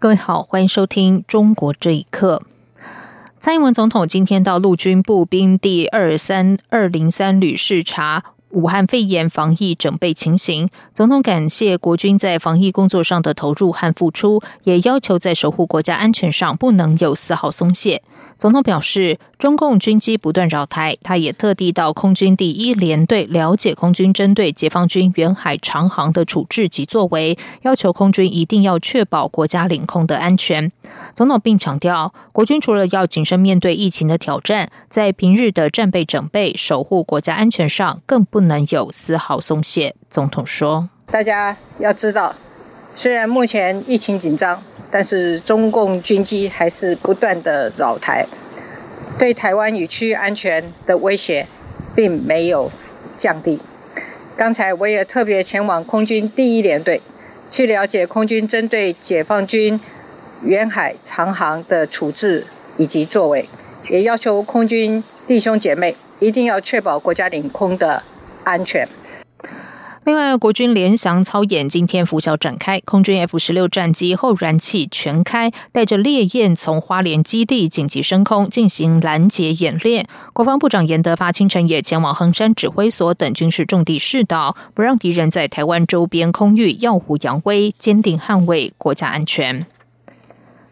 各位好，欢迎收听《中国这一刻》。蔡英文总统今天到陆军步兵第二三二零三旅视察武汉肺炎防疫准备情形。总统感谢国军在防疫工作上的投入和付出，也要求在守护国家安全上不能有丝毫松懈。总统表示，中共军机不断扰台，他也特地到空军第一联队了解空军针对解放军远海长航的处置及作为，要求空军一定要确保国家领空的安全。总统并强调，国军除了要谨慎面对疫情的挑战，在平日的战备准备、守护国家安全上，更不能有丝毫松懈。总统说：“大家要知道，虽然目前疫情紧张。”但是中共军机还是不断的扰台，对台湾与区域安全的威胁并没有降低。刚才我也特别前往空军第一联队，去了解空军针对解放军远海长航的处置以及作为，也要求空军弟兄姐妹一定要确保国家领空的安全。另外，国军联翔操演今天拂晓展开，空军 F 十六战机后燃气全开，带着烈焰从花莲基地紧急升空进行拦截演练。国防部长严德发清晨也前往横山指挥所等军事重地试导，不让敌人在台湾周边空域耀武扬威，坚定捍卫国家安全。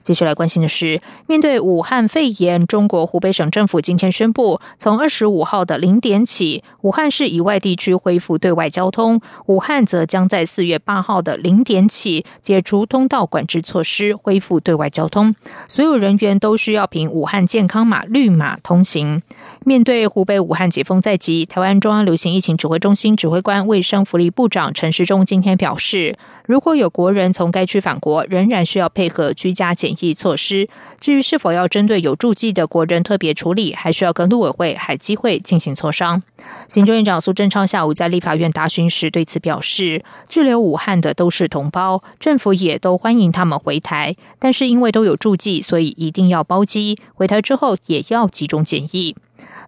继续来关心的是，面对武汉肺炎，中国湖北省政府今天宣布，从二十五号的零点起，武汉市以外地区恢复对外交通；武汉则将在四月八号的零点起解除通道管制措施，恢复对外交通。所有人员都需要凭武汉健康码绿码通行。面对湖北武汉解封在即，台湾中央流行疫情指挥中心指挥官、卫生福利部长陈时中今天表示，如果有国人从该区返国，仍然需要配合居家检。疫措施，至于是否要针对有驻记的国人特别处理，还需要跟陆委会、海基会进行磋商。行政院长苏贞昌下午在立法院答询时对此表示，滞留武汉的都是同胞，政府也都欢迎他们回台，但是因为都有驻记，所以一定要包机，回台之后也要集中检疫。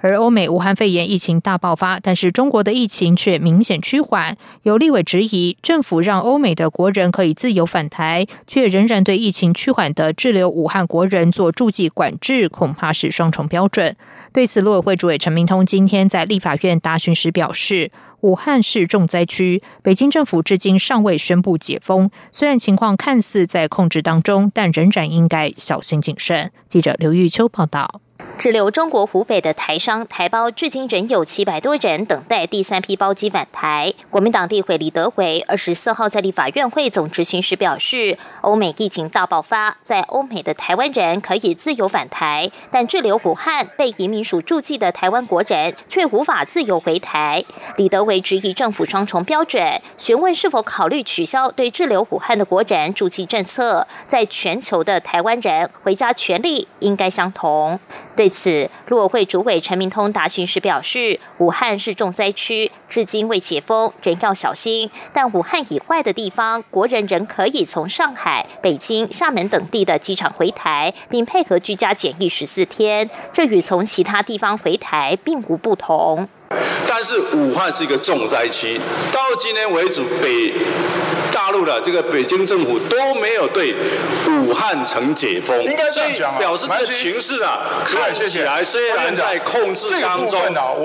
而欧美武汉肺炎疫情大爆发，但是中国的疫情却明显趋缓。有立委质疑，政府让欧美的国人可以自由返台，却仍然对疫情趋缓的滞留武汉国人做驻记管制，恐怕是双重标准。对此，陆委会主委陈明通今天在立法院答询时表示，武汉市重灾区，北京政府至今尚未宣布解封。虽然情况看似在控制当中，但仍然应该小心谨慎。记者刘玉秋报道。滞留中国湖北的台商台胞，至今仍有七百多人等待第三批包机返台。国民党立委李德伟二十四号在立法院会总执行时表示，欧美疫情大爆发，在欧美的台湾人可以自由返台，但滞留武汉被移民署驻记的台湾国人却无法自由回台。李德伟质疑政府双重标准，询问是否考虑取消对滞留武汉的国人驻记政策，在全球的台湾人回家权利应该相同。对此，陆委会主委陈明通答询时表示，武汉是重灾区，至今未解封，仍要小心。但武汉以外的地方，国人仍可以从上海、北京、厦门等地的机场回台，并配合居家检疫十四天，这与从其他地方回台并无不同。但是武汉是一个重灾区，到今天为止，北大陆的这个北京政府都没有对武汉城解封，所以表示这个情势啊，看起来虽然在控制当中，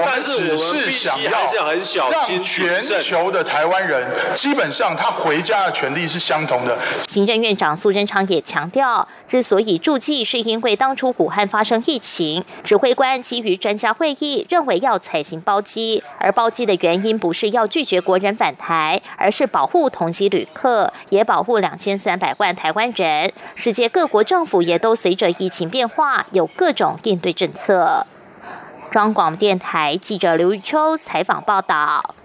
但是我们必须还是要很小心全球的台湾人基本上他回家的权利是相同的。行政院长苏贞昌也强调，之所以驻记，是因为当初武汉发生疫情，指挥官基于专家会议认为要采行包机，而包机的原因不是要拒绝国人返台，而是保护同机旅客，也保护两千三百万台湾人。世界各国政府也都随着疫情变化，有各种应对政策。中广电台记者刘玉秋采访报道。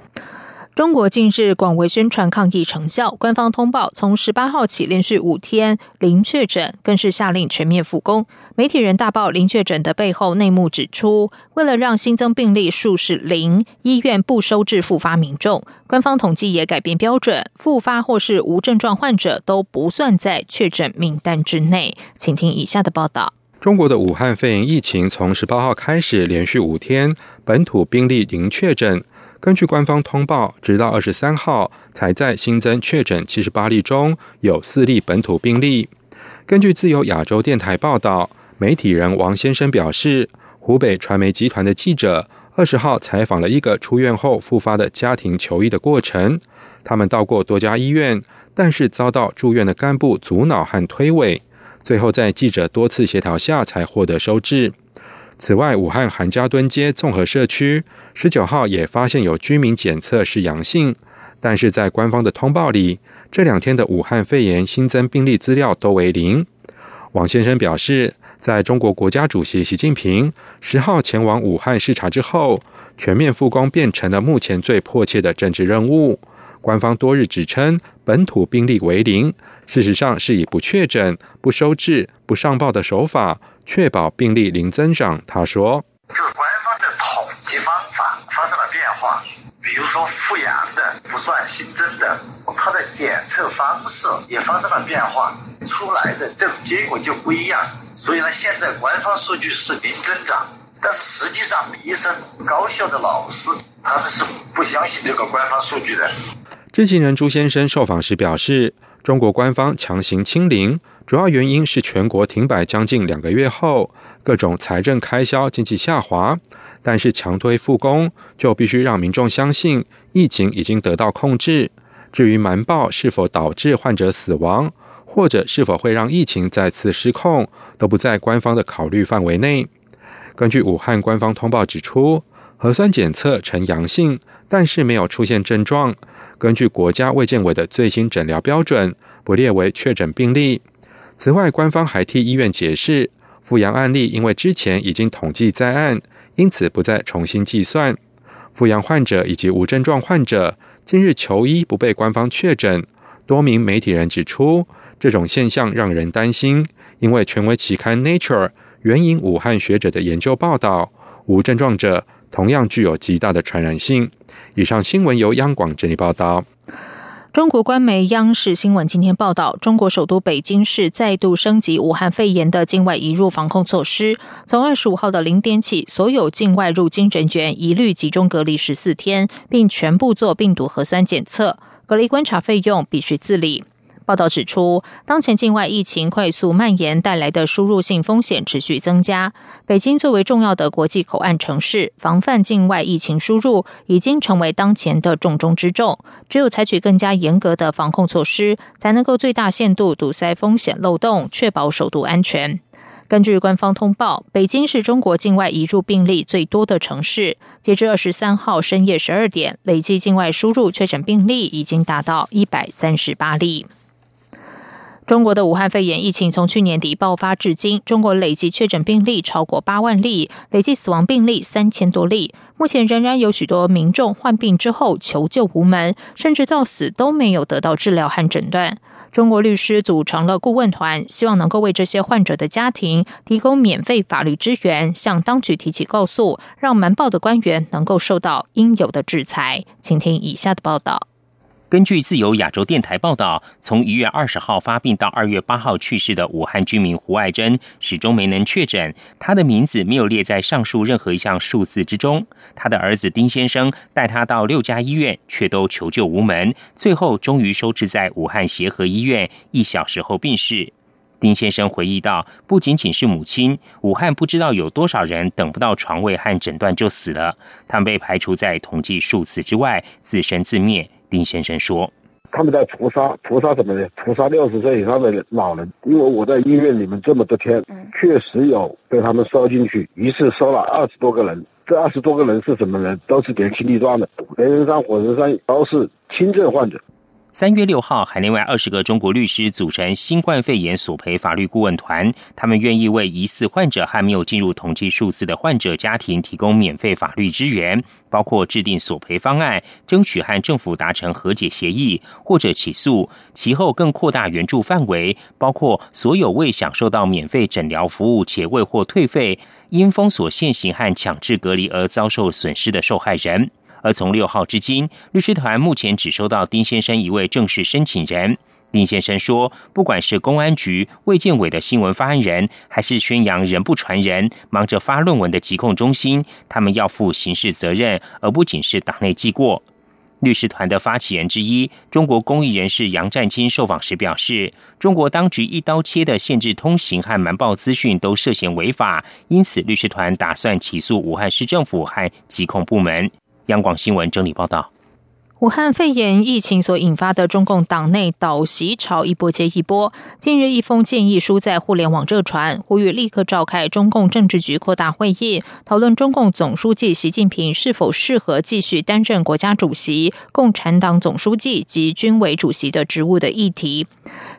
中国近日广为宣传抗疫成效，官方通报从十八号起连续五天零确诊，更是下令全面复工。媒体人大报零确诊的背后内幕指出，为了让新增病例数是零，医院不收治复发民众。官方统计也改变标准，复发或是无症状患者都不算在确诊名单之内。请听以下的报道：中国的武汉肺炎疫情从十八号开始连续五天本土病例零确诊。根据官方通报，直到二十三号才在新增确诊七十八例中有四例本土病例。根据自由亚洲电台报道，媒体人王先生表示，湖北传媒集团的记者二十号采访了一个出院后复发的家庭求医的过程。他们到过多家医院，但是遭到住院的干部阻挠和推诿，最后在记者多次协调下才获得收治。此外，武汉韩家墩街综合社区十九号也发现有居民检测是阳性，但是在官方的通报里，这两天的武汉肺炎新增病例资料都为零。王先生表示，在中国国家主席习近平十号前往武汉视察之后，全面复工变成了目前最迫切的政治任务。官方多日指称本土病例为零，事实上是以不确诊、不收治、不上报的手法。确保病例零增长，他说：“就是官方的统计方法发生了变化，比如说复阳的不算新增的，它的检测方式也发生了变化，出来的这种结果就不一样。所以呢，现在官方数据是零增长，但是实际上医生、高校的老师他们是不相信这个官方数据的。”知情人朱先生受访时表示：“中国官方强行清零。”主要原因是全国停摆将近两个月后，各种财政开销经济下滑。但是强推复工，就必须让民众相信疫情已经得到控制。至于瞒报是否导致患者死亡，或者是否会让疫情再次失控，都不在官方的考虑范围内。根据武汉官方通报指出，核酸检测呈阳性，但是没有出现症状。根据国家卫健委的最新诊疗标准，不列为确诊病例。此外，官方还替医院解释，复阳案例因为之前已经统计在案，因此不再重新计算。复阳患者以及无症状患者今日求医不被官方确诊。多名媒体人指出，这种现象让人担心，因为权威期刊《Nature》援引武汉学者的研究报道，无症状者同样具有极大的传染性。以上新闻由央广整理报道。中国官媒央视新闻今天报道，中国首都北京市再度升级武汉肺炎的境外移入防控措施。从二十五号的零点起，所有境外入境人员一律集中隔离十四天，并全部做病毒核酸检测，隔离观察费用必须自理。报道指出，当前境外疫情快速蔓延带来的输入性风险持续增加。北京作为重要的国际口岸城市，防范境外疫情输入已经成为当前的重中之重。只有采取更加严格的防控措施，才能够最大限度堵塞风险漏洞，确保首都安全。根据官方通报，北京是中国境外移入病例最多的城市。截至二十三号深夜十二点，累计境外输入确诊病例已经达到一百三十八例。中国的武汉肺炎疫情从去年底爆发至今，中国累计确诊病例超过八万例，累计死亡病例三千多例。目前仍然有许多民众患病之后求救无门，甚至到死都没有得到治疗和诊断。中国律师组成了顾问团，希望能够为这些患者的家庭提供免费法律支援，向当局提起告诉，让瞒报的官员能够受到应有的制裁。请听以下的报道。根据自由亚洲电台报道，从一月二十号发病到二月八号去世的武汉居民胡爱珍，始终没能确诊。他的名字没有列在上述任何一项数字之中。他的儿子丁先生带他到六家医院，却都求救无门，最后终于收治在武汉协和医院，一小时后病逝。丁先生回忆道：“不仅仅是母亲，武汉不知道有多少人等不到床位和诊断就死了，他们被排除在统计数字之外，自生自灭。”丁先生说：“他们在屠杀，屠杀什么呢？屠杀六十岁以上的老人。因为我在医院里面这么多天，确实有被他们收进去，一次收了二十多个人。这二十多个人是什么人？都是年轻力壮的，连人山、火神山都是轻症患者。”三月六号，海内外二十个中国律师组成新冠肺炎索赔法律顾问团，他们愿意为疑似患者和没有进入统计数字的患者家庭提供免费法律支援，包括制定索赔方案、争取和政府达成和解协议或者起诉。其后更扩大援助范围，包括所有未享受到免费诊疗服务且未获退费、因封锁现行和强制隔离而遭受损失的受害人。而从六号至今，律师团目前只收到丁先生一位正式申请人。丁先生说，不管是公安局、卫健委的新闻发言人，还是宣扬人不传人、忙着发论文的疾控中心，他们要负刑事责任，而不仅是党内记过。律师团的发起人之一、中国公益人士杨占清受访时表示，中国当局一刀切的限制通行和瞒报资讯都涉嫌违法，因此律师团打算起诉武汉市政府和疾控部门。央广新闻整理报道。武汉肺炎疫情所引发的中共党内倒习潮一波接一波。近日，一封建议书在互联网热传，呼吁立刻召开中共政治局扩大会议，讨论中共总书记习近平是否适合继续担任国家主席、共产党总书记及军委主席的职务的议题。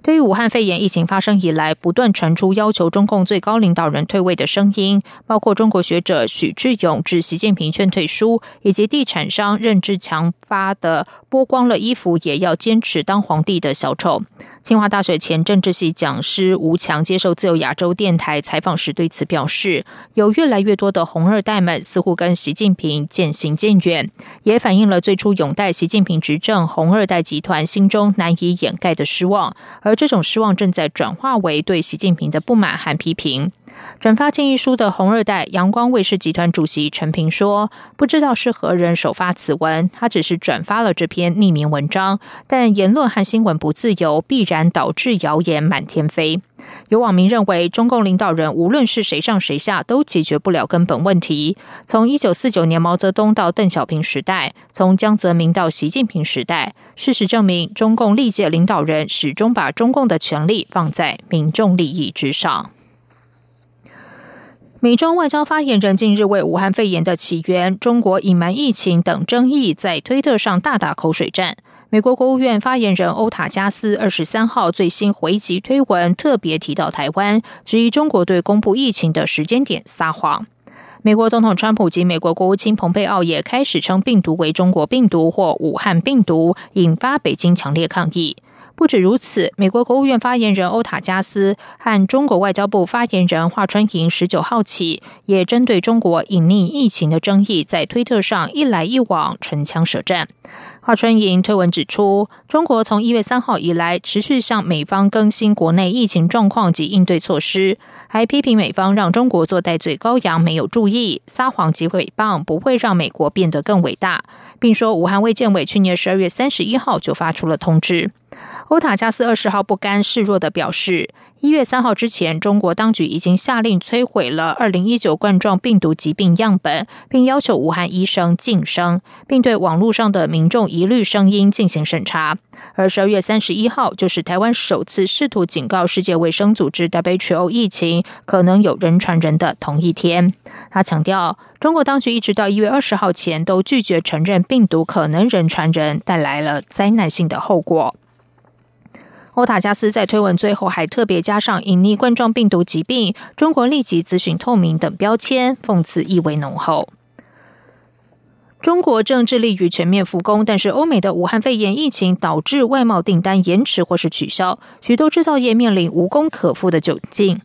对于武汉肺炎疫情发生以来不断传出要求中共最高领导人退位的声音，包括中国学者许志勇致习近平劝退书，以及地产商任志强发的剥光了衣服也要坚持当皇帝的小丑。清华大学前政治系讲师吴强接受自由亚洲电台采访时对此表示，有越来越多的红二代们似乎跟习近平渐行渐远，也反映了最初拥戴习近平执政红二代集团心中难以掩盖的失望，而这种失望正在转化为对习近平的不满和批评。转发建议书的红二代阳光卫视集团主席陈平说：“不知道是何人首发此文，他只是转发了这篇匿名文章。但言论和新闻不自由，必然导致谣言满天飞。”有网民认为，中共领导人无论是谁上谁下，都解决不了根本问题。从一九四九年毛泽东到邓小平时代，从江泽民到习近平时代，事实证明，中共历届领导人始终把中共的权力放在民众利益之上。美中外交发言人近日为武汉肺炎的起源、中国隐瞒疫情等争议，在推特上大打口水战。美国国务院发言人欧塔加斯二十三号最新回击推文，特别提到台湾，质疑中国对公布疫情的时间点撒谎。美国总统川普及美国国务卿蓬佩奥也开始称病毒为中国病毒或武汉病毒，引发北京强烈抗议。不止如此，美国国务院发言人欧塔加斯和中国外交部发言人华春莹十九号起，也针对中国隐匿疫情的争议，在推特上一来一往唇枪舌战。华春莹推文指出，中国从一月三号以来持续向美方更新国内疫情状况及应对措施，还批评美方让中国做戴罪羔羊，没有注意撒谎及诽谤不会让美国变得更伟大，并说武汉卫健委去年十二月三十一号就发出了通知。欧塔加斯二十号不甘示弱的表示，一月三号之前，中国当局已经下令摧毁了二零一九冠状病毒疾病样本，并要求武汉医生晋升，并对网络上的民众疑虑声音进行审查。而十二月三十一号，就是台湾首次试图警告世界卫生组织 WHO 疫情可能有人传人的同一天。他强调，中国当局一直到一月二十号前都拒绝承认病毒可能人传人，带来了灾难性的后果。欧塔加斯在推文最后还特别加上“隐匿冠状病毒疾病，中国立即咨询透明”等标签，讽刺意味浓厚。中国正致力于全面复工，但是欧美的武汉肺炎疫情导致外贸订单延迟或是取消，许多制造业面临无工可复的窘境。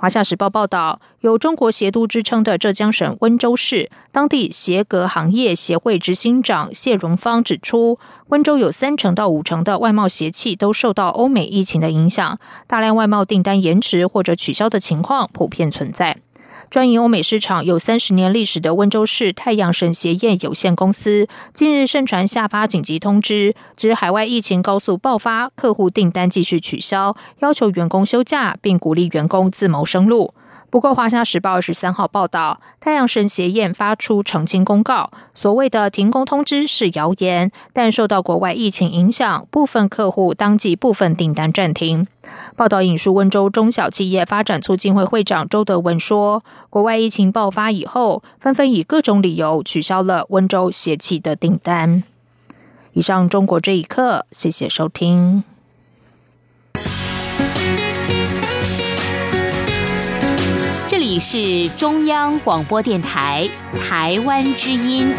华夏时报报道，有中国鞋都之称的浙江省温州市当地鞋革行业协会执行长谢荣芳指出，温州有三成到五成的外贸鞋器都受到欧美疫情的影响，大量外贸订单延迟或者取消的情况普遍存在。专营欧美市场有三十年历史的温州市太阳神鞋业有限公司，近日盛传下发紧急通知，指海外疫情高速爆发，客户订单继续取消，要求员工休假，并鼓励员工自谋生路。不过，《华夏时报》二十三号报道，太阳神协宴发出澄清公告，所谓的停工通知是谣言，但受到国外疫情影响，部分客户当即部分订单暂停。报道引述温州中小企业发展促进会会长周德文说：“国外疫情爆发以后，纷纷以各种理由取消了温州协企的订单。”以上中国这一刻，谢谢收听。你是中央广播电台台湾之音。